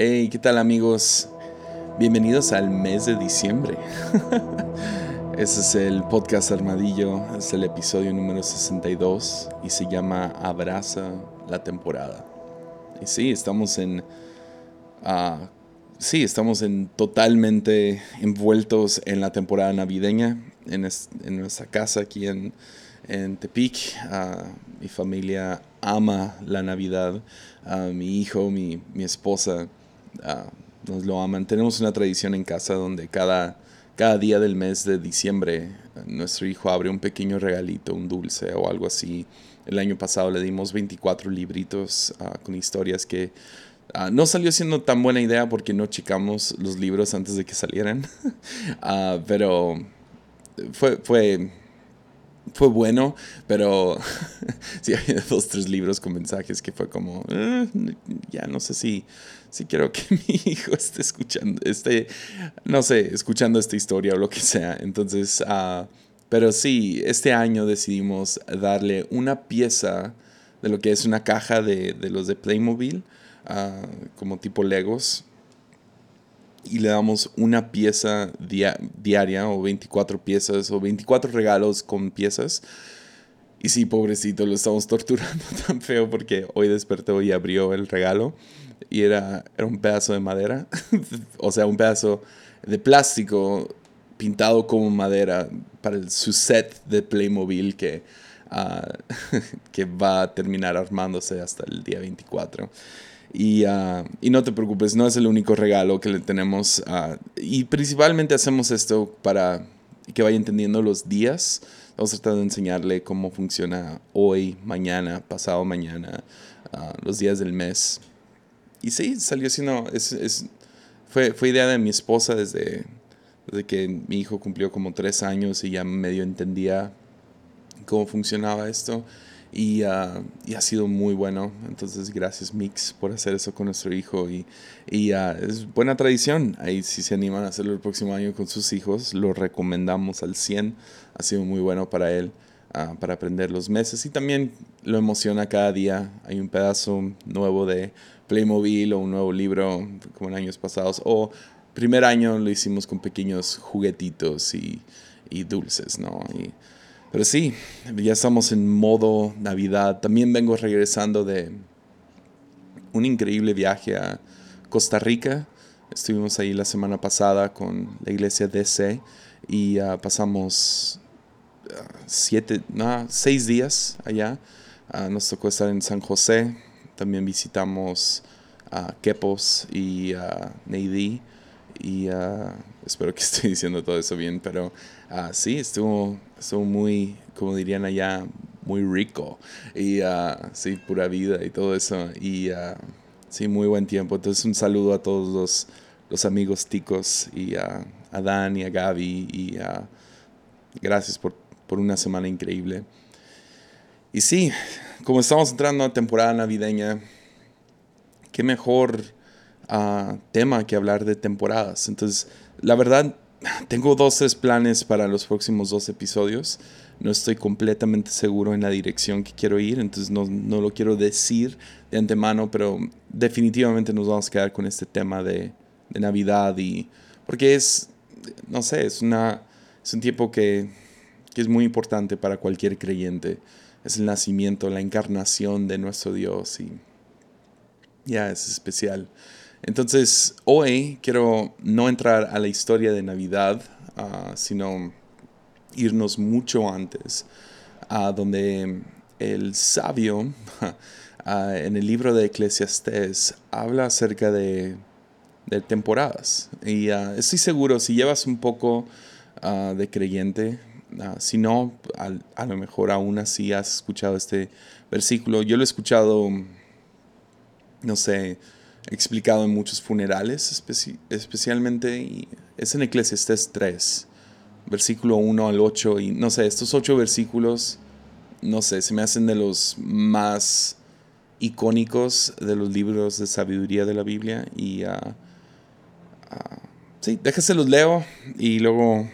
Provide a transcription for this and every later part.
Hey, ¿qué tal amigos? Bienvenidos al mes de diciembre. Ese es el podcast Armadillo, es el episodio número 62 y se llama Abraza la temporada. Y sí, estamos en... ah, sí, estamos en totalmente envueltos en la temporada navideña, en, es- en nuestra casa aquí en, en Tepic. Ah, mi familia ama la Navidad. Ah, mi hijo, mi, mi esposa nos lo aman. Tenemos una tradición en casa donde cada, cada día del mes de diciembre ah, nuestro hijo abre un pequeño regalito, un dulce o algo así. El año pasado le dimos 24 libritos ah, con historias que ah, no salió siendo tan buena idea porque no checamos los libros antes de que salieran. Ah, pero fue, fue, fue bueno, pero sí había dos, tres libros con mensajes que fue como, "Eh, ya no sé si, si quiero que mi hijo esté escuchando, esté, no sé, escuchando esta historia o lo que sea. Entonces, ah, pero sí, este año decidimos darle una pieza de lo que es una caja de, de los de Playmobil, ah, como tipo Legos, y le damos una pieza dia- diaria o 24 piezas o 24 regalos con piezas. Y sí, pobrecito, lo estamos torturando tan feo porque hoy despertó y abrió el regalo y era, era un pedazo de madera, o sea, un pedazo de plástico pintado como madera para el- su set de Playmobil que, ah, que va a terminar armándose hasta el día 24. Y, ah, y no te preocupes, no es el único regalo que le tenemos. ah, y principalmente hacemos esto para que vaya entendiendo los días. Vamos a tratar de enseñarle cómo funciona hoy, mañana, pasado mañana, ah, los días del mes. Y sí, salió siendo... Es, es- fue, fue idea de mi esposa desde, desde que mi hijo cumplió como tres años y ya medio entendía cómo funcionaba esto. Y, ah, y ha sido muy bueno. Entonces, gracias Mix por hacer eso con nuestro hijo. Y, y ah, es buena tradición. Ahí si se animan a hacerlo el próximo año con sus hijos, lo recomendamos al 100. Ha sido muy bueno para él, ah, para aprender los meses. Y también lo emociona cada día. Hay un pedazo nuevo de Playmobil o un nuevo libro, como en años pasados. O primer año lo hicimos con pequeños juguetitos y, y dulces, ¿no? Pero sí, ya estamos en modo Navidad. También vengo regresando de un increíble viaje a Costa Rica. Estuvimos ahí la semana pasada con la iglesia DC y ah, pasamos ah, siete, no, seis días allá. Ah, nos tocó estar en San José. También visitamos a Quepos y Neidí. Y ah, espero que estoy diciendo todo eso bien, pero ah, sí, estuvo, estuvo muy, como dirían allá, muy rico. Y ah, sí, pura vida y todo eso. Y sí, muy buen tiempo. Entonces, un saludo a todos los, los amigos ticos y a, Dan y a Gaby. Y gracias por, por una semana increíble. Y sí, como estamos entrando a temporada navideña, qué mejor ah, tema que hablar de temporadas. Entonces, la verdad, tengo dos, tres planes para los próximos dos episodios. No estoy completamente seguro en la dirección que quiero ir, entonces no, no lo quiero decir de antemano, pero definitivamente nos vamos a quedar con este tema de, de Navidad y porque es, no sé, es, una, es un tiempo que, que es muy importante para cualquier creyente. Es el nacimiento, la encarnación de nuestro Dios y ya es especial. Entonces, hoy quiero no entrar a la historia de Navidad, ah, sino irnos mucho antes, a donde el sabio ah, en el libro de Eclesiastés habla acerca de, de temporadas. Y ah, estoy seguro, si llevas un poco de creyente, si no, al- a lo mejor aún así has escuchado este versículo. Yo lo he escuchado no sé, explicado en muchos funerales, especi- especialmente, es en Eclesiastés 3, versículo 1 al 8, y no sé, estos ocho versículos, no sé, se me hacen de los más icónicos de los libros de sabiduría de la Biblia, y ah, sí, déjase los leo, y luego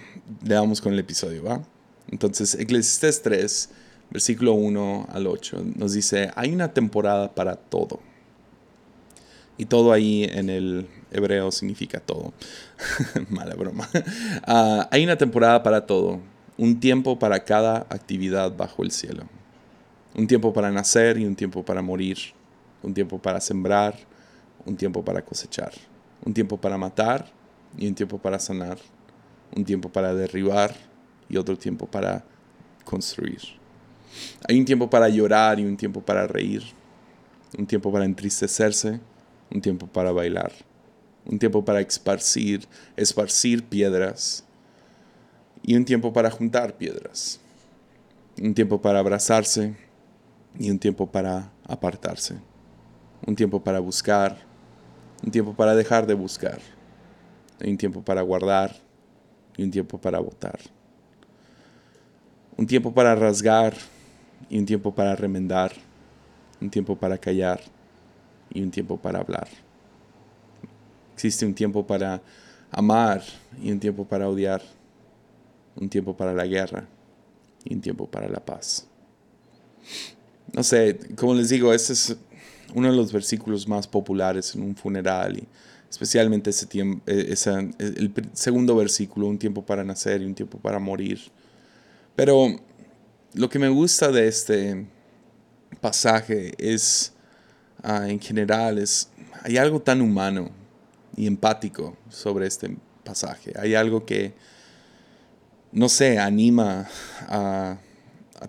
le damos con el episodio, ¿va? Entonces, Eclesiastés 3, versículo 1 al 8, nos dice, hay una temporada para todo Y todo ahí en el hebreo significa todo. Mala broma. Ah, hay una temporada para todo, un tiempo para cada actividad bajo el cielo. Un tiempo para nacer y un tiempo para morir. Un tiempo para sembrar, un tiempo para cosechar. Un tiempo para matar y un tiempo para sanar. Un tiempo para derribar y otro tiempo para construir. Hay un tiempo para llorar y un tiempo para reír. Un tiempo para entristecerse, un tiempo para bailar. Un tiempo para esparcir, esparcir piedras y un tiempo para juntar piedras. Un tiempo para abrazarse y un tiempo para apartarse. Un tiempo para buscar, un tiempo para dejar de buscar. Un tiempo para guardar y un tiempo para votar. Un tiempo para rasgar y un tiempo para remendar. Un tiempo para callar y un tiempo para hablar. Existe un tiempo para amar y un tiempo para odiar. Un tiempo para la guerra y un tiempo para la paz. No sé, como les digo, este es uno de los versículos más populares en un funeral y especialmente ese tiempo, eh, el segundo versículo, un tiempo para nacer y un tiempo para morir. Pero lo que me gusta de este pasaje es, ah, en general, es, hay algo tan humano y empático sobre este pasaje. Hay algo que, no sé, anima a,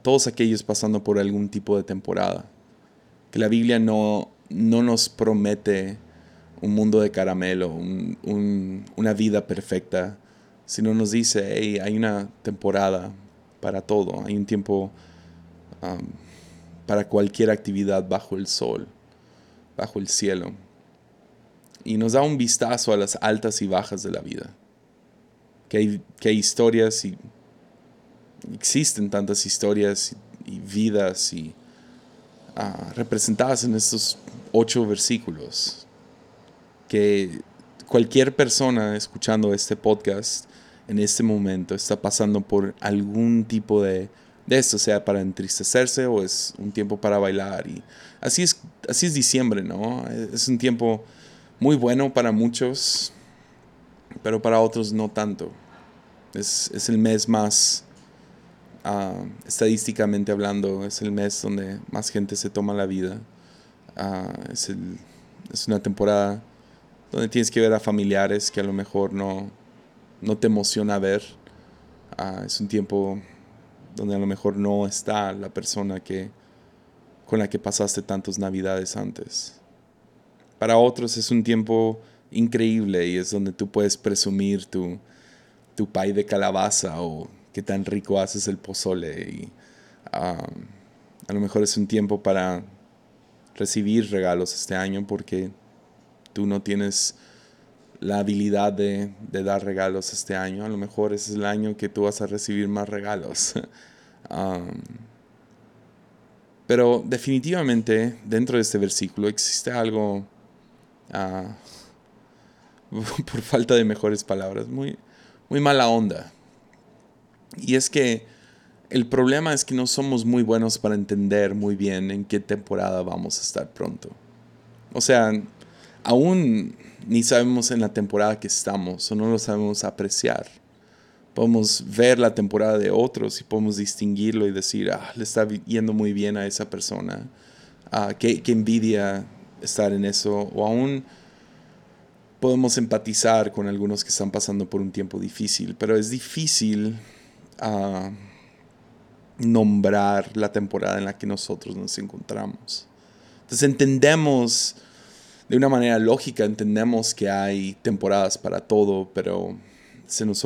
todos aquellos pasando por algún tipo de temporada. Que la Biblia no, no nos promete un mundo de caramelo, una vida perfecta, sino nos dice, hey, hay una temporada para todo, hay un tiempo um, para cualquier actividad bajo el sol, bajo el cielo. Y nos da un vistazo a las altas y bajas de la vida. Que hay, que historias y existen tantas historias y, vidas y ah, representadas en estos ocho versículos que cualquier persona escuchando este podcast en este momento está pasando por algún tipo de, de esto, sea para entristecerse o es un tiempo para bailar. Y así es, así es diciembre, ¿no? Es un tiempo muy bueno para muchos, pero para otros no tanto. Es, es el mes más Ah, estadísticamente hablando, es el mes donde más gente se toma la vida. Ah, es, es, una temporada donde tienes que ver a familiares que a lo mejor no, no te emociona ver. Ah, es un tiempo donde a lo mejor no está la persona que, con la que pasaste tantas navidades antes. Para otros es un tiempo increíble y es donde tú puedes presumir tu, tu pay de calabaza o qué tan rico haces el pozole y a lo mejor es un tiempo para recibir regalos este año porque tú no tienes la habilidad de, dar regalos este año. A lo mejor es el año que tú vas a recibir más regalos. pero definitivamente dentro de este versículo existe algo, ah, por falta de mejores palabras, muy, muy mala onda. Y es que el problema es que no somos muy buenos para entender muy bien en qué temporada vamos a estar pronto. O sea, aún ni sabemos en la temporada que estamos o no lo sabemos apreciar. Podemos ver la temporada de otros y podemos distinguirlo y decir, ah, le está yendo muy bien a esa persona. Ah, qué, qué envidia estar en eso. O aún podemos empatizar con algunos que están pasando por un tiempo difícil, pero es difícil a nombrar la temporada en la que nosotros nos encontramos. Entonces entendemos de una manera lógica, entendemos que hay temporadas para todo, pero se nos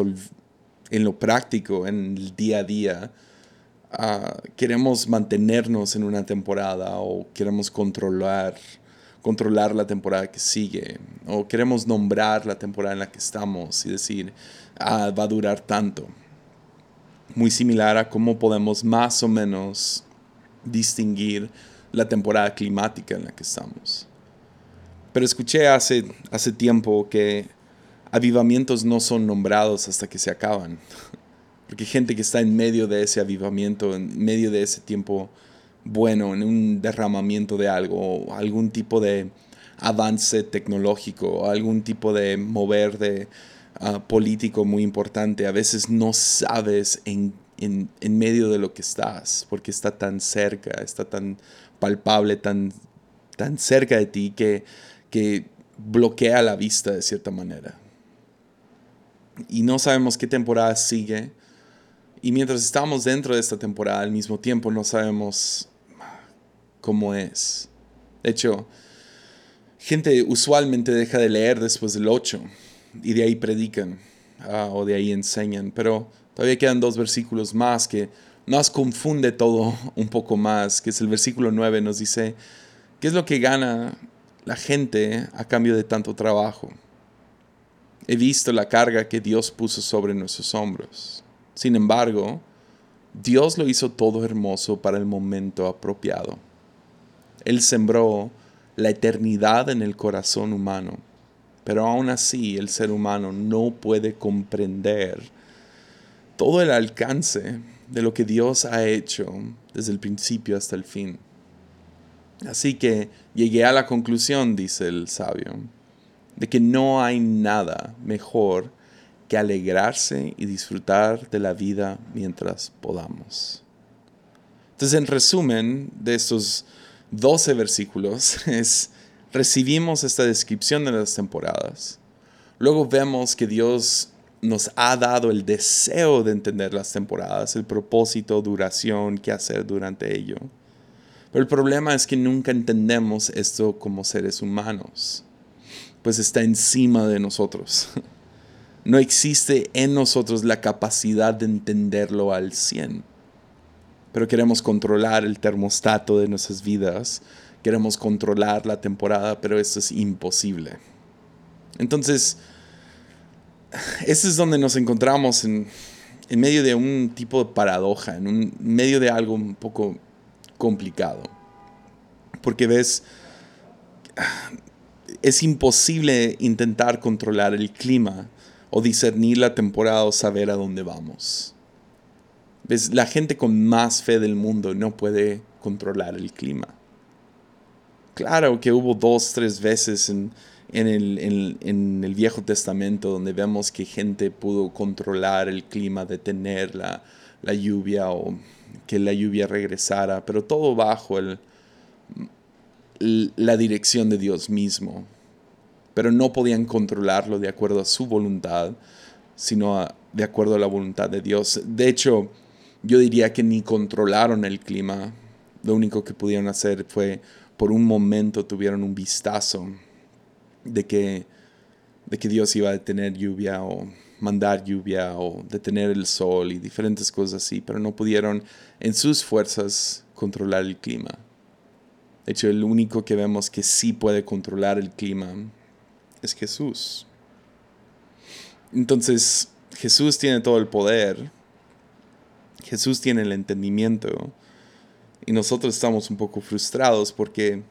en lo práctico, en el día a día, ah, queremos mantenernos en una temporada o queremos controlar, controlar la temporada que sigue o queremos nombrar la temporada en la que estamos y decir, ah, va a durar tanto muy similar a cómo podemos más o menos distinguir la temporada climática en la que estamos. Pero escuché hace, hace tiempo que avivamientos no son nombrados hasta que se acaban. Porque gente que está en medio de ese avivamiento, en medio de ese tiempo bueno, en un derramamiento de algo, algún tipo de avance tecnológico algún tipo de mover de ah, político muy importante, a veces no sabes en, en, medio de lo que estás, porque está tan cerca, está tan palpable, tan, tan cerca de ti que, que bloquea la vista de cierta manera. Y no sabemos qué temporada sigue. Y mientras estamos dentro de esta temporada, al mismo tiempo no sabemos cómo es. De hecho, gente usualmente deja de leer después del 8 y de ahí predican ah, o de ahí enseñan, pero todavía quedan dos versículos más que nos confunde todo un poco más, que es el versículo 9, nos dice, ¿qué es lo que gana la gente a cambio de tanto trabajo? He visto la carga que Dios puso sobre nuestros hombros. Sin embargo, Dios lo hizo todo hermoso para el momento apropiado. Él sembró la eternidad en el corazón humano, pero aún así el ser humano no puede comprender todo el alcance de lo que Dios ha hecho desde el principio hasta el fin. Así que llegué a la conclusión, dice el sabio, de que no hay nada mejor que alegrarse y disfrutar de la vida mientras podamos. Entonces, en resumen de estos 12 versículos, es recibimos esta descripción de las temporadas. Luego vemos que Dios nos ha dado el deseo de entender las temporadas, el propósito, duración, qué hacer durante ello. Pero el problema es que nunca entendemos esto como seres humanos, pues está encima de nosotros. No existe en nosotros la capacidad de entenderlo al 100. Pero queremos controlar el termostato de nuestras vidas, queremos controlar la temporada, pero esto es imposible. Entonces, ese es donde nos encontramos en, medio de un tipo de paradoja, en un medio de algo un poco complicado. Porque ves, es imposible intentar controlar el clima o discernir la temporada o saber a dónde vamos. ¿Ves? La gente con más fe del mundo no puede controlar el clima. Claro que hubo dos, tres veces en, en el, el, Viejo Testamento, donde vemos que gente pudo controlar el clima, detener la, la lluvia o que la lluvia regresara, pero todo bajo la dirección de Dios mismo. Pero no podían controlarlo de acuerdo a su voluntad, sino de acuerdo a la voluntad de Dios. De hecho, yo diría que ni controlaron el clima. Lo único que pudieron hacer fue, por un momento, tuvieron un vistazo de que, de que Dios iba a detener lluvia o mandar lluvia o detener el sol y diferentes cosas así, pero no pudieron en sus fuerzas controlar el clima. De hecho, el único que vemos que sí puede controlar el clima es Jesús. Entonces, Jesús tiene todo el poder, Jesús tiene el entendimiento, y nosotros estamos un poco frustrados porque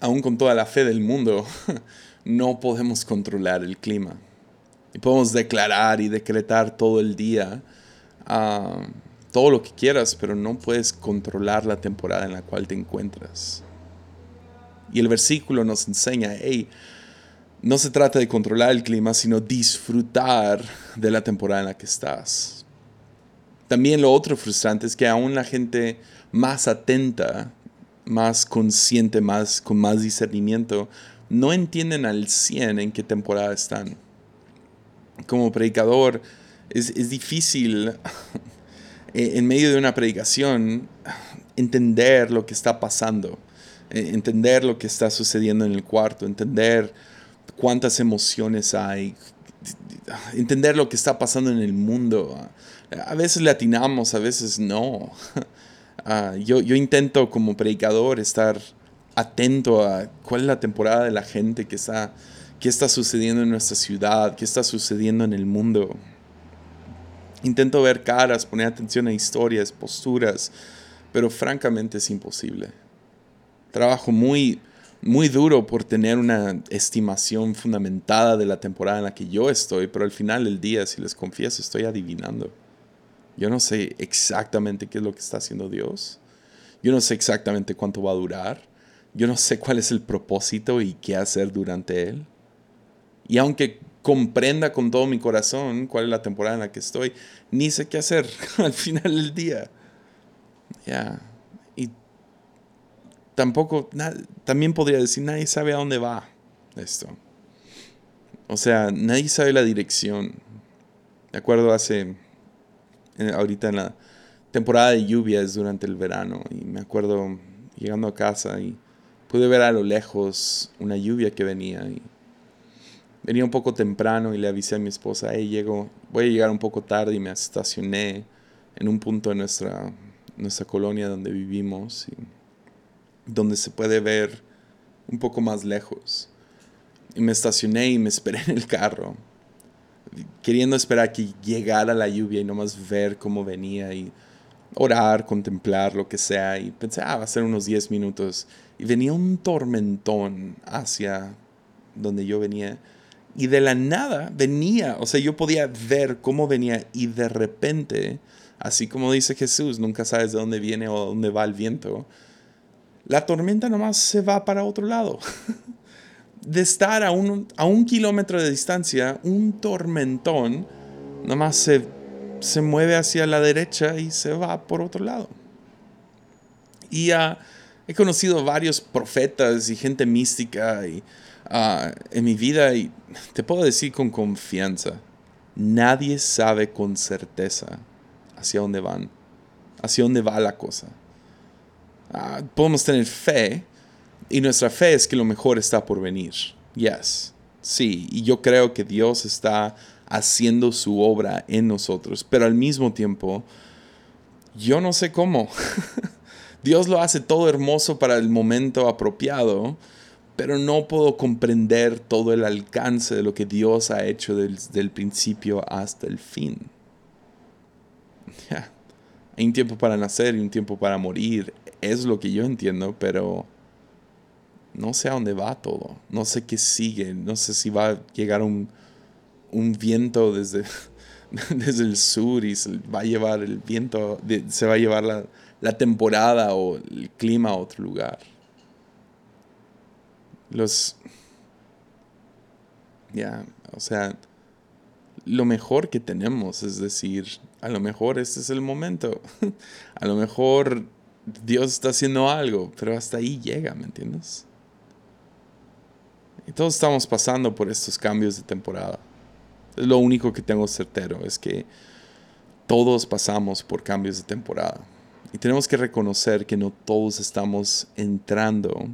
aún con toda la fe del mundo, no podemos controlar el clima. Y podemos declarar y decretar todo el día ah, todo lo que quieras, pero no puedes controlar la temporada en la cual te encuentras. Y el versículo nos enseña, hey, no se trata de controlar el clima, sino disfrutar de la temporada en la que estás. También lo otro frustrante es que aún la gente más atenta más consciente, más, con más discernimiento, no entienden al 100 en qué temporada están. Como predicador, es, es difícil en medio de una predicación entender lo que está pasando, e, entender lo que está sucediendo en el cuarto, entender cuántas emociones hay, entender lo que está pasando en el mundo. A veces le atinamos, a veces no. Ah, yo, yo intento como predicador estar atento a cuál es la temporada de la gente que está, qué está sucediendo en nuestra ciudad, qué está sucediendo en el mundo. Intento ver caras, poner atención a historias, posturas, pero francamente es imposible. Trabajo muy, muy duro por tener una estimación fundamentada de la temporada en la que yo estoy, pero al final del día, si les confieso, estoy adivinando. Yo no sé exactamente qué es lo que está haciendo Dios. Yo no sé exactamente cuánto va a durar. yo no sé cuál es el propósito y qué hacer durante él. Y aunque comprenda con todo mi corazón cuál es la temporada en la que estoy, ni sé qué hacer al final del día. Ya. Y tampoco, también podría decir, nadie sabe a dónde va esto. O sea, nadie sabe la dirección. De acuerdo, hace, ahorita en la temporada de lluvias durante el verano, y me acuerdo llegando a casa y pude ver a lo lejos una lluvia que venía y venía un poco temprano y le avisé a mi esposa, hey, llego, voy a llegar un poco tarde y me estacioné en un punto de nuestra, nuestra colonia donde vivimos, y donde se puede ver un poco más lejos. Y me estacioné y me esperé en el carro, queriendo esperar que llegara la lluvia y nomás ver cómo venía y orar, contemplar, lo que sea. Y pensé, ah, va a ser unos 10 minutos. Y venía un tormentón hacia donde yo venía y de la nada venía, o sea, yo podía ver cómo venía y de repente, así como dice Jesús, nunca sabes de dónde viene o dónde va el viento, la tormenta nomás se va para otro lado. De estar a un, a un kilómetro de distancia, un tormentón nomás se, se mueve hacia la derecha y se va por otro lado. Y uh, he conocido varios profetas y gente mística y Ah, en mi vida y te puedo decir con confianza, nadie sabe con certeza hacia dónde van, hacia dónde va la cosa. Ah, podemos tener fe y nuestra fe es que lo mejor está por venir. Yes, sí, y yo creo que Dios está haciendo su obra en nosotros, pero al mismo tiempo, yo no sé cómo. Dios lo hace todo hermoso para el momento apropiado pero no puedo comprender todo el alcance de lo que Dios ha hecho desde el principio hasta el fin. Hay un tiempo para nacer y un tiempo para morir, es lo que yo entiendo, pero no sé a dónde va todo, no sé qué sigue, no sé si va a llegar un, viento desde, desde el sur y se va a llevar el viento, se va a llevar la, la temporada o el clima a otro lugar los... Ya, o sea, lo mejor que tenemos, es decir, a lo mejor este es el momento, a lo mejor Dios está haciendo algo, pero hasta ahí llega, ¿me entiendes? Y todos estamos pasando por estos cambios de temporada. Lo único que tengo certero, es que todos pasamos por cambios de temporada. Y tenemos que reconocer que no todos estamos entrando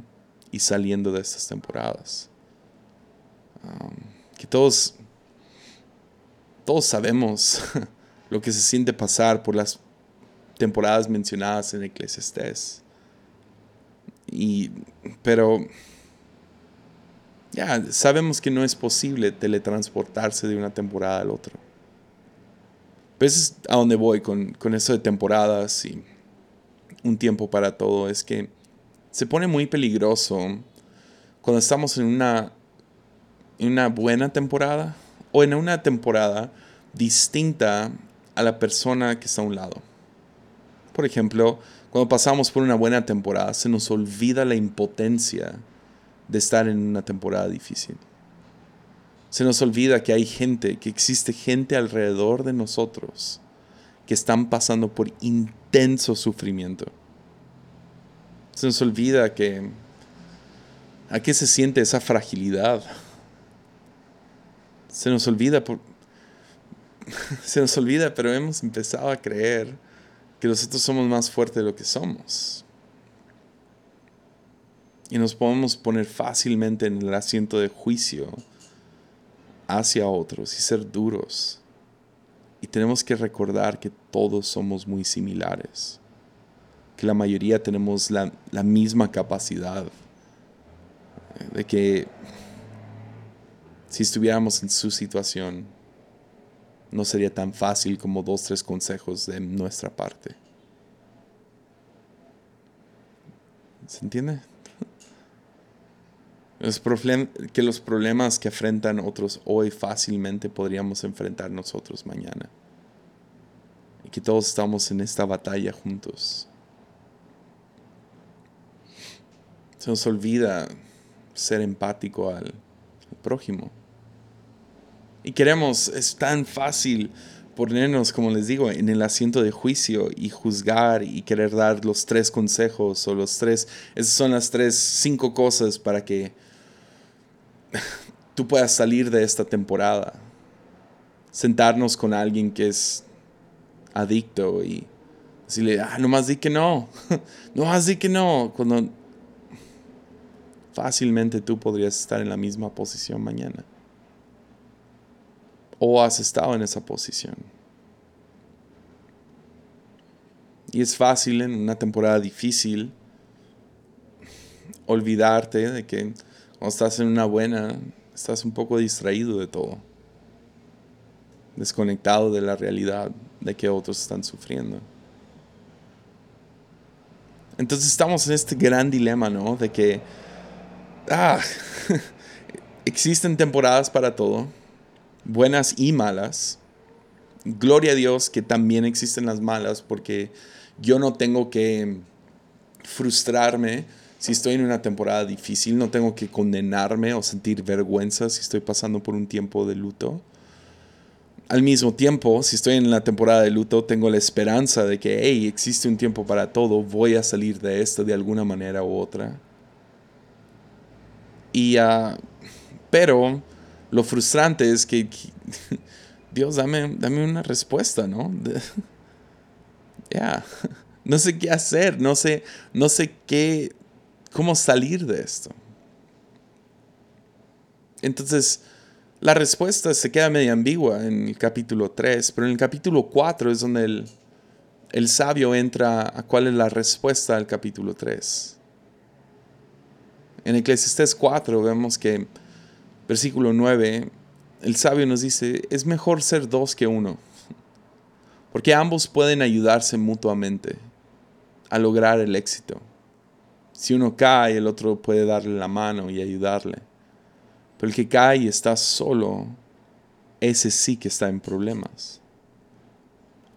y saliendo de estas temporadas. Um, que todos, todos sabemos lo que se siente pasar por las temporadas mencionadas en Eclesiastés. Y, pero ya sabemos que no es posible teletransportarse de una temporada al otro. Pues es a donde voy con, con eso de temporadas y un tiempo para todo. Es que se pone muy peligroso cuando estamos en una, una buena temporada o en una temporada distinta a la persona que está a un lado. Por ejemplo, cuando pasamos por una buena temporada, se nos olvida la impotencia de estar en una temporada difícil. Se nos olvida que hay gente, que existe gente alrededor de nosotros que están pasando por intenso sufrimiento se nos olvida que a qué se siente esa fragilidad. Se nos olvida por, se nos olvida, pero hemos empezado a creer que nosotros somos más fuertes de lo que somos. Y nos podemos poner fácilmente en el asiento de juicio hacia otros y ser duros. Y tenemos que recordar que todos somos muy similares que la mayoría tenemos la, misma capacidad. De que si estuviéramos en su situación, no sería tan fácil como dos, tres consejos de nuestra parte. ¿Se entiende? que los problemas que enfrentan otros hoy fácilmente podríamos enfrentar nosotros mañana. Y que todos estamos en esta batalla juntos. Se nos olvida ser empático al, prójimo. Y queremos, es tan fácil ponernos, como les digo, en el asiento de juicio y juzgar y querer dar los tres consejos o los tres, esas son las tres, cinco cosas para que tú puedas salir de esta temporada. Sentarnos con alguien que es adicto y decirle, ah, nomás di que no, nomás di que no, cuando fácilmente tú podrías estar en la misma posición mañana o has estado en esa posición. Y es fácil en una temporada difícil olvidarte de que cuando estás en una buena, estás un poco distraído de todo, desconectado de la realidad de que otros están sufriendo. Entonces estamos en este gran dilema, ¿no? De que, ah, existen temporadas para todo buenas y malas. Gloria a Dios que también existen las malas porque yo no tengo que frustrarme si estoy en una temporada difícil, no tengo que condenarme o sentir vergüenza si estoy pasando por un tiempo de luto. Al mismo tiempo, si estoy en la temporada de luto, tengo la esperanza de que, hey, existe un tiempo para todo, voy a salir de esto de alguna manera u otra. Y, uh, pero lo frustrante es que, Dios, dame, dame una respuesta, ¿no? Ya, no sé qué hacer, no sé, no sé qué, cómo salir de esto. Entonces, la respuesta se queda medio ambigua en el capítulo 3, pero en el capítulo 4 es donde el, el sabio entra a cuál es la respuesta al capítulo 3. En Eclesiastes 4 vemos que versículo 9, el sabio nos dice, es mejor ser dos que uno, porque ambos pueden ayudarse mutuamente a lograr el éxito. Si uno cae, el otro puede darle la mano y ayudarle. Pero el que cae y está solo, ese sí que está en problemas.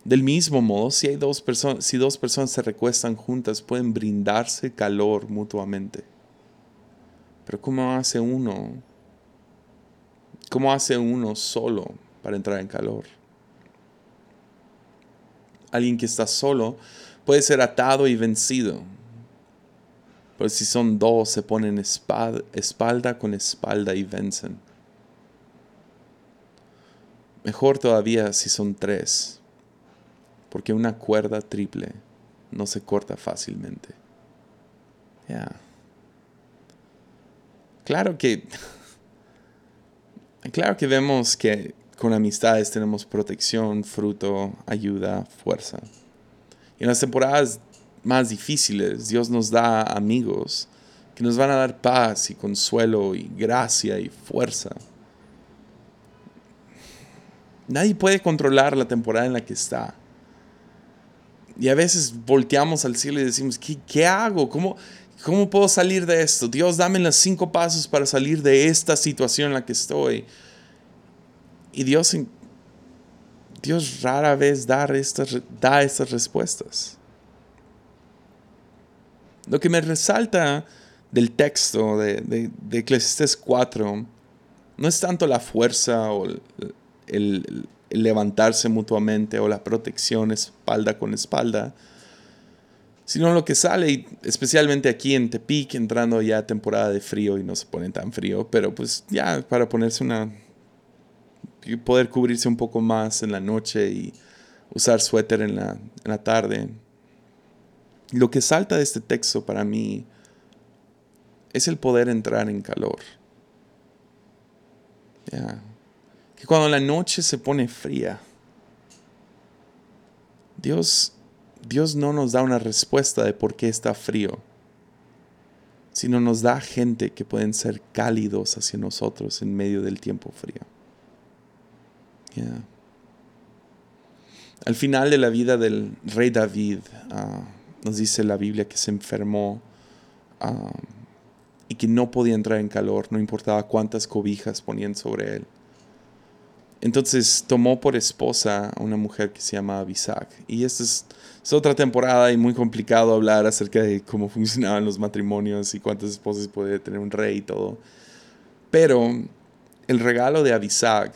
Del mismo modo, si, hay dos personas, si dos personas se recuestan juntas, pueden brindarse calor mutuamente. Pero ¿cómo hace uno ¿Cómo hace uno solo para entrar en calor? Alguien que está solo puede ser atado y vencido. Pero si son dos, se ponen espalda con espalda y vencen. Mejor todavía si son tres, porque una cuerda triple no se corta fácilmente. Ya. Claro que Claro que vemos que con amistades tenemos protección, fruto, ayuda, fuerza. Y en las temporadas más difíciles, Dios nos da amigos que nos van a dar paz y consuelo y gracia y fuerza. Nadie puede controlar la temporada en la que está. Y a veces volteamos al cielo y decimos, ¿qué, qué hago? ¿Cómo, ¿Cómo puedo salir de esto? Dios, dame los cinco pasos para salir de esta situación en la que estoy. Y Dios, Dios rara vez da estas, da estas respuestas. Lo que me resalta del texto de, de, de Eclesiastes 4 no es tanto la fuerza o el levantarse mutuamente o la protección espalda con espalda, sino lo que sale, especialmente aquí en Tepic, entrando ya temporada de frío y no se pone tan frío, pero pues ya para ponerse una, poder cubrirse un poco más en la noche y usar suéter en la, en la tarde. Lo que salta de este texto para mí es el poder entrar en calor. Que cuando la noche se pone fría, Dios Dios no nos da una respuesta de por qué está frío, sino nos da gente que pueden ser cálidos hacia nosotros en medio del tiempo frío. Al final de la vida del rey David, ah, nos dice la Biblia que se enfermó ah, y que no podía entrar en calor, no importaba cuántas cobijas ponían sobre él. entonces tomó por esposa a una mujer que se llama Abisac. Y esta es, otra temporada y muy complicado hablar acerca de cómo funcionaban los matrimonios y cuántas esposas podía tener un rey y todo. Pero el regalo de Abisac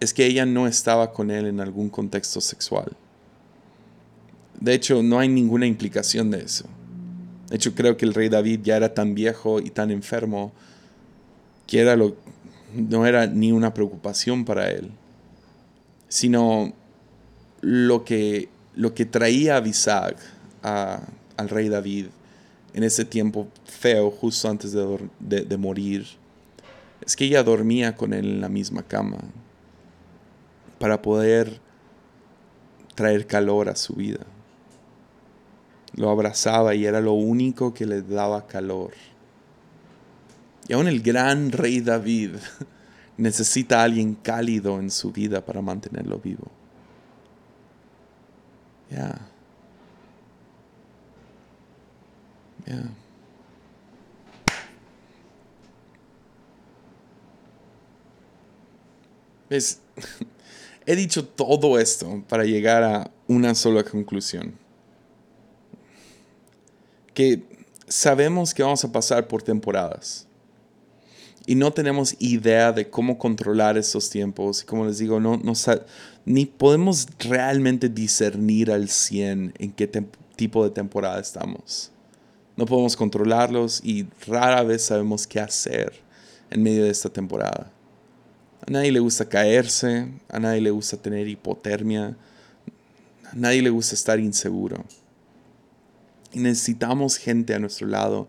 es que ella no estaba con él en algún contexto sexual. De hecho, no hay ninguna implicación de eso. De hecho, creo que el rey David ya era tan viejo y tan enfermo que era lo, no era ni una preocupación para él, sino lo que, lo que traía a al rey David en ese tiempo feo, justo antes de, morir, es que ella dormía con él en la misma cama para poder traer calor a su vida. Lo abrazaba y era lo único que le daba calor. Y aún el gran rey David necesita a alguien cálido en su vida para mantenerlo vivo. Ya. Ya. He dicho todo esto para llegar a una sola conclusión. Que sabemos que vamos a pasar por temporadas y no tenemos idea de cómo controlar estos tiempos. Y como les digo, no, no ni podemos realmente discernir al 100 en qué tipo de temporada estamos. No podemos controlarlos y rara vez sabemos qué hacer en medio de esta temporada. A nadie le gusta caerse, a nadie le gusta tener hipotermia, a nadie le gusta estar inseguro. Y necesitamos gente a nuestro lado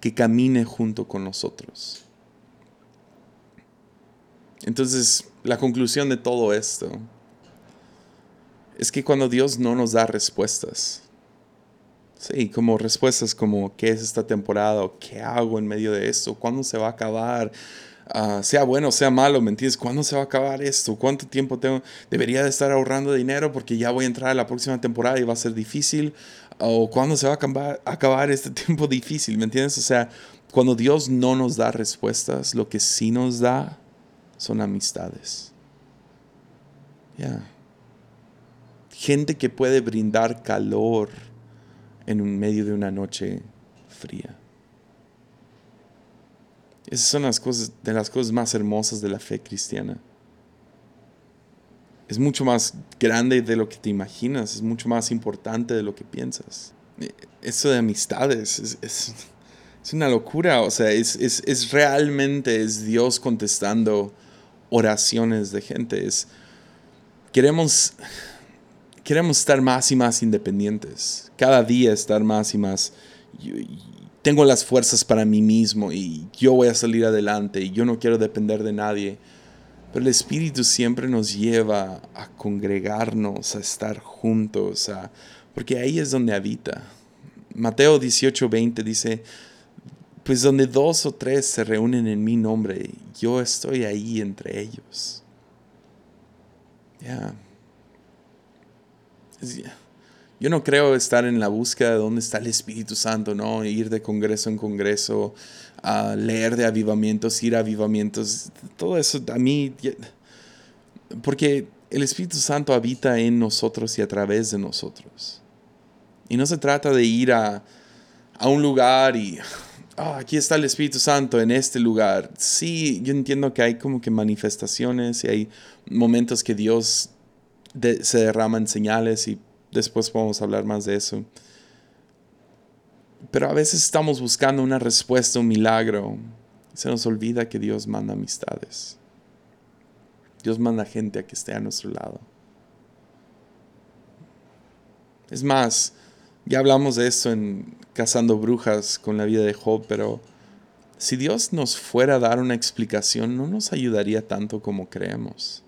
que camine junto con nosotros entonces, la conclusión de todo esto es que cuando Dios no nos da respuestas, sí, como respuestas como qué es esta temporada o qué hago en medio de esto, cuándo se va a acabar, ah, sea bueno, sea malo, ¿me entiendes? ¿Cuándo se va a acabar esto? ¿Cuánto tiempo tengo? Debería de estar ahorrando dinero porque ya voy a entrar a la próxima temporada y va a ser difícil. ¿O cuándo se va a acabar, acabar este tiempo difícil? ¿Me entiendes? O sea, cuando Dios no nos da respuestas, lo que sí nos da son amistades. Ya. Gente que puede brindar calor en medio de una noche fría. Esas son las cosas, de las cosas más hermosas de la fe cristiana. Es mucho más grande de lo que te imaginas, es mucho más importante de lo que piensas. Eso de amistades es, es, es una locura, o sea, es, es, realmente es Dios contestando oraciones de gente. queremos, queremos estar más y más independientes. Cada día estar más y más. tengo las fuerzas para mí mismo y yo voy a salir adelante y yo no quiero depender de nadie. Pero el Espíritu siempre nos lleva a congregarnos, a estar juntos, porque ahí es donde habita. Mateo 18:20 dice, pues donde dos o tres se reúnen en mi nombre, yo estoy ahí entre ellos. Ya. Yo no creo estar en la búsqueda de dónde está el Espíritu Santo, ¿no? Ir de congreso en congreso, a leer de avivamientos, ir a avivamientos, todo eso a mí, porque el Espíritu Santo habita en nosotros y a través de nosotros. Y no se trata de ir a, a un lugar y Ah, aquí está el Espíritu Santo en este lugar. Sí, yo entiendo que hay como que manifestaciones y hay momentos que Dios se derrama en señales y después podemos hablar más de eso. Pero a veces estamos buscando una respuesta, un milagro. Se nos olvida que Dios manda amistades. Dios manda gente a que esté a nuestro lado. Es más, ya hablamos de eso en Cazando Brujas con la vida de Job, pero si Dios nos fuera a dar una explicación, no nos ayudaría tanto como creemos.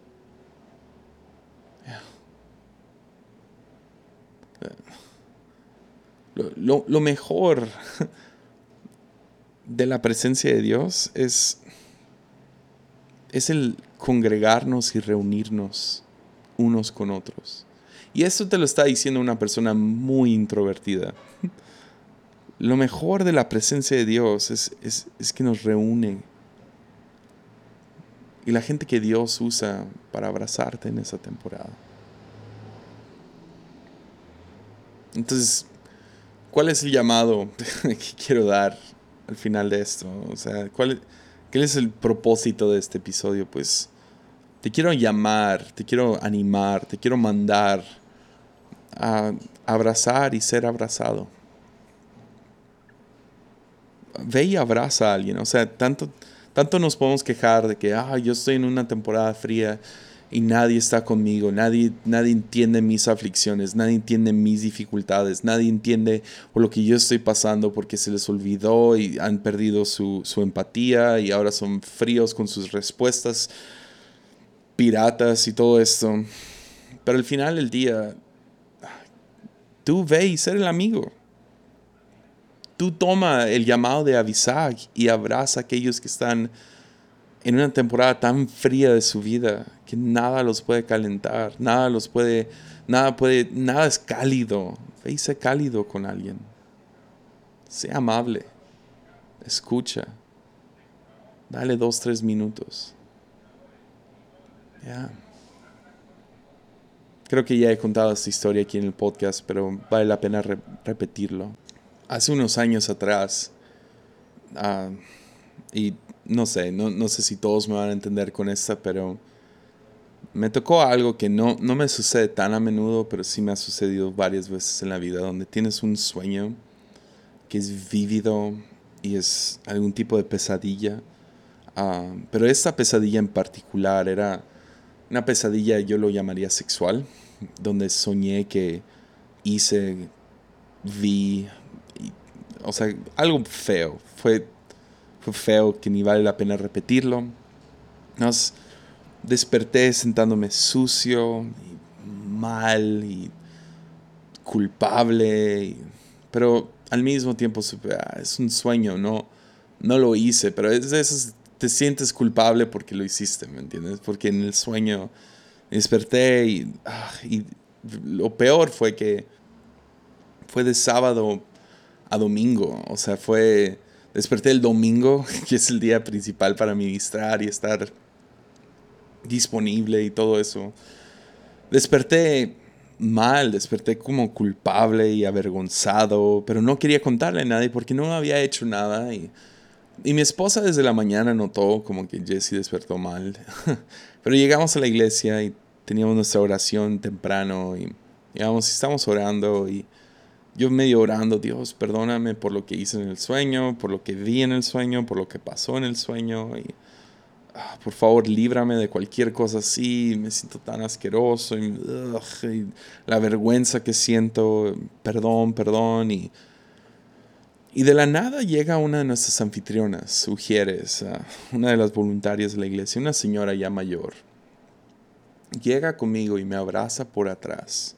Lo, lo, mejor de la presencia de Dios es, es el congregarnos y reunirnos unos con otros. Y eso te lo está diciendo una persona muy introvertida. Lo mejor de la presencia de Dios es, que nos reúne. y la gente que Dios usa para abrazarte en esa temporada. Entonces, ¿cuál es el llamado que quiero dar al final de esto? O sea, ¿cuál, ¿qué es el propósito de este episodio? Pues te quiero llamar, te quiero animar, te quiero mandar a abrazar y ser abrazado. Ve y abraza a alguien. O sea, tanto, tanto nos podemos quejar de que, ah, yo estoy en una temporada fría y nadie está conmigo, nadie, nadie entiende mis aflicciones, nadie entiende mis dificultades, nadie entiende por lo que yo estoy pasando porque se les olvidó y han perdido su, su empatía y ahora son fríos con sus respuestas piratas y todo esto. Pero al final del día, tú ve y ser el amigo. Tú toma el llamado de avisar y abraza a aquellos que están en una temporada tan fría de su vida que nada los puede calentar, nada los puede, nada puede, nada es cálido. Ve y sé cálido con alguien. Sea amable. Escucha. Dale dos, tres minutos. Ya. Creo que ya he contado esta historia aquí en el podcast, pero vale la pena repetirlo. Hace unos años atrás, uh, y no sé, no, no, sé si todos me van a entender con esta, pero me tocó algo que no, no me sucede tan a menudo, pero sí me ha sucedido varias veces en la vida, donde tienes un sueño que es vívido y es algún tipo de pesadilla. Uh, pero esta pesadilla en particular era una pesadilla, yo lo llamaría sexual, donde soñé que hice, vi, o sea, algo feo. Fue feo que ni vale la pena repetirlo. Nos desperté sentándome sucio, y mal y culpable, pero al mismo tiempo supe, ah, es un sueño, no, no lo hice, pero es de te sientes culpable porque lo hiciste, ¿me entiendes? Porque en el sueño desperté y, ah, y lo peor fue que fue de sábado a domingo, o sea, fue Desperté el domingo, que es el día principal para ministrar y estar disponible y todo eso. Desperté mal, desperté como culpable y avergonzado, pero no quería contarle a nadie porque no había hecho nada. Y, y mi esposa desde la mañana notó como que Jesse despertó mal. pero llegamos a la iglesia y teníamos nuestra oración temprano y y estamos orando y yo medio orando, Dios, perdóname por lo que hice en el sueño, por lo que vi en el sueño, por lo que pasó en el sueño. Y, ah, por favor, líbrame de cualquier cosa así. Me siento tan asqueroso. Y, la vergüenza que siento. Perdón, perdón. Y, y de la nada llega una de nuestras anfitrionas, sugieres, una de las voluntarias de la iglesia, una señora ya mayor. Llega conmigo y me abraza por atrás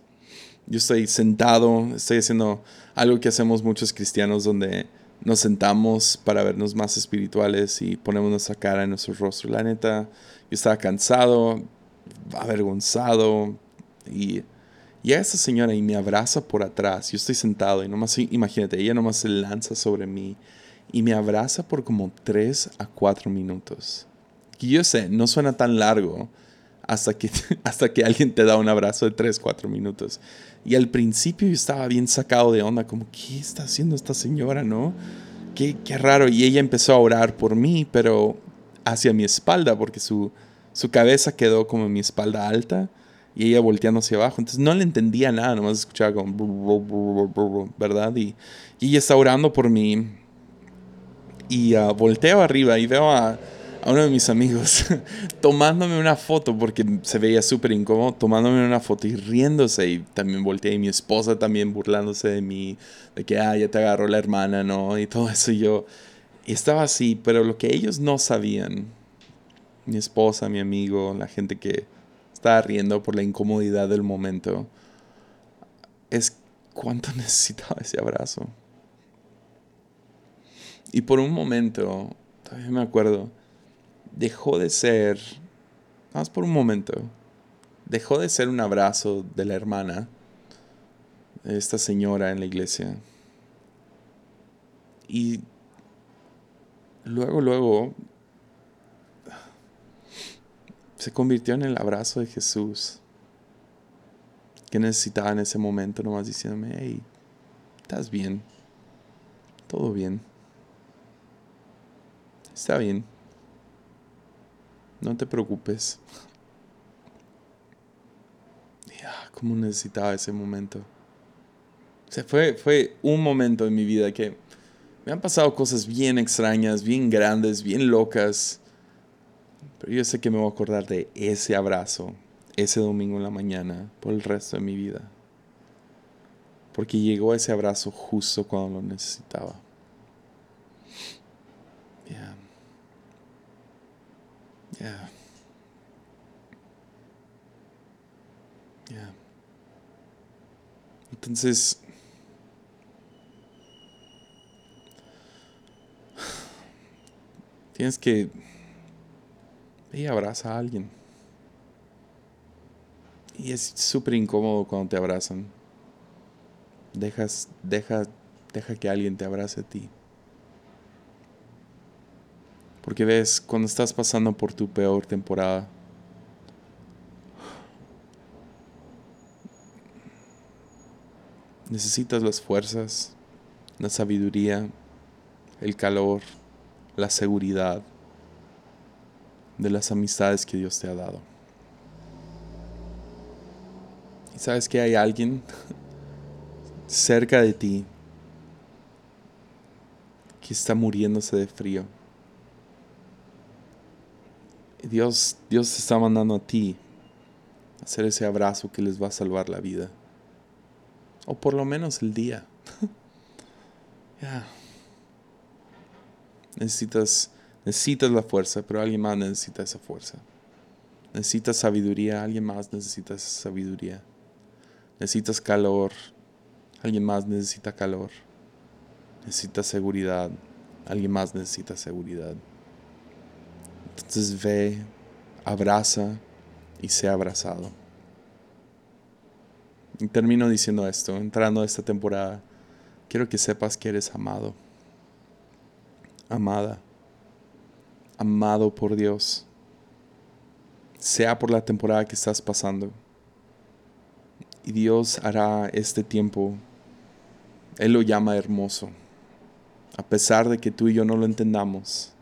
yo estoy sentado, estoy haciendo algo que hacemos muchos cristianos donde nos sentamos para vernos más espirituales y ponemos nuestra cara en nuestro rostro. La neta, yo estaba cansado, avergonzado y a esa señora y me abraza por atrás. Yo estoy sentado y nomás, imagínate, ella nomás se lanza sobre mí y me abraza por como 3 a 4 minutos. Y yo sé, no suena tan largo hasta que, hasta que alguien te da un abrazo de 3, 4 minutos. Y al principio yo estaba bien sacado de onda, como, ¿qué está haciendo esta señora, no? Qué, qué raro. Y ella empezó a orar por mí, pero hacia mi espalda, porque su, su cabeza quedó como en mi espalda alta y ella volteando hacia abajo. Entonces no le entendía nada, nomás escuchaba como, ¿verdad? Y, y ella está orando por mí. Y uh, volteo arriba y veo a a uno de mis amigos tomándome una foto porque se veía súper incómodo, tomándome una foto y riéndose y también volteé y mi esposa también burlándose de mí, de que, ah, ya te agarró la hermana, ¿no? Y todo eso y yo. Estaba así, pero lo que ellos no sabían, mi esposa, mi amigo, la gente que estaba riendo por la incomodidad del momento, es cuánto necesitaba ese abrazo. Y por un momento, todavía me acuerdo, dejó de ser, más por un momento, dejó de ser un abrazo de la hermana, de esta señora en la iglesia. Y luego, luego, se convirtió en el abrazo de Jesús que necesitaba en ese momento, nomás diciéndome, hey, estás bien, todo bien, está bien, no te preocupes. Ya, cómo necesitaba ese momento. O sea, fue, fue un momento en mi vida que me han pasado cosas bien extrañas, bien grandes, bien locas. Pero yo sé que me voy a acordar de ese abrazo, ese domingo en la mañana, por el resto de mi vida. Porque llegó ese abrazo justo cuando lo necesitaba. Yeah. Yeah. Entonces, tienes que y abraza a alguien. Y es súper incómodo cuando te abrazan. Dejas, deja, deja que alguien te abrace a ti. Porque ves, cuando estás pasando por tu peor temporada, necesitas las fuerzas, la sabiduría, el calor, la seguridad de las amistades que Dios te ha dado. Y sabes que hay alguien cerca de ti que está muriéndose de frío. Dios, Dios te está mandando a ti hacer ese abrazo que les va a salvar la vida. O por lo menos el día. Necesitas, necesitas la fuerza, pero alguien más necesita esa fuerza. Necesitas sabiduría, alguien más necesita esa sabiduría. Necesitas calor, alguien más necesita calor. Necesitas seguridad, alguien más necesita seguridad. Entonces ve, abraza y sea abrazado. Y termino diciendo esto, entrando a esta temporada, quiero que sepas que eres amado, amada, amado por Dios, sea por la temporada que estás pasando. Y Dios hará este tiempo, Él lo llama hermoso, a pesar de que tú y yo no lo entendamos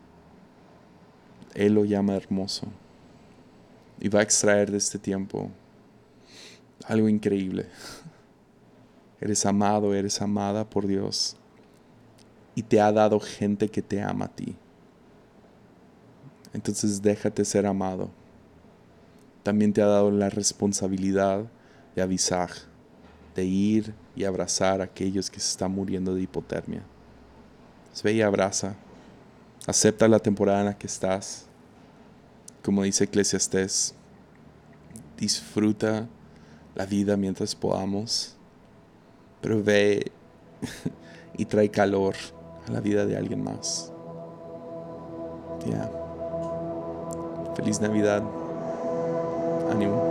él lo llama hermoso. Y va a extraer de este tiempo algo increíble. Eres amado, eres amada por Dios. Y te ha dado gente que te ama a ti. Entonces déjate ser amado. También te ha dado la responsabilidad de avisar, de ir y abrazar a aquellos que se están muriendo de hipotermia. ve y abraza. Acepta la temporada en la que estás como dice Eclesiastés, disfruta la vida mientras podamos, pero ve y trae calor a la vida de alguien más. Feliz Navidad. Ánimo.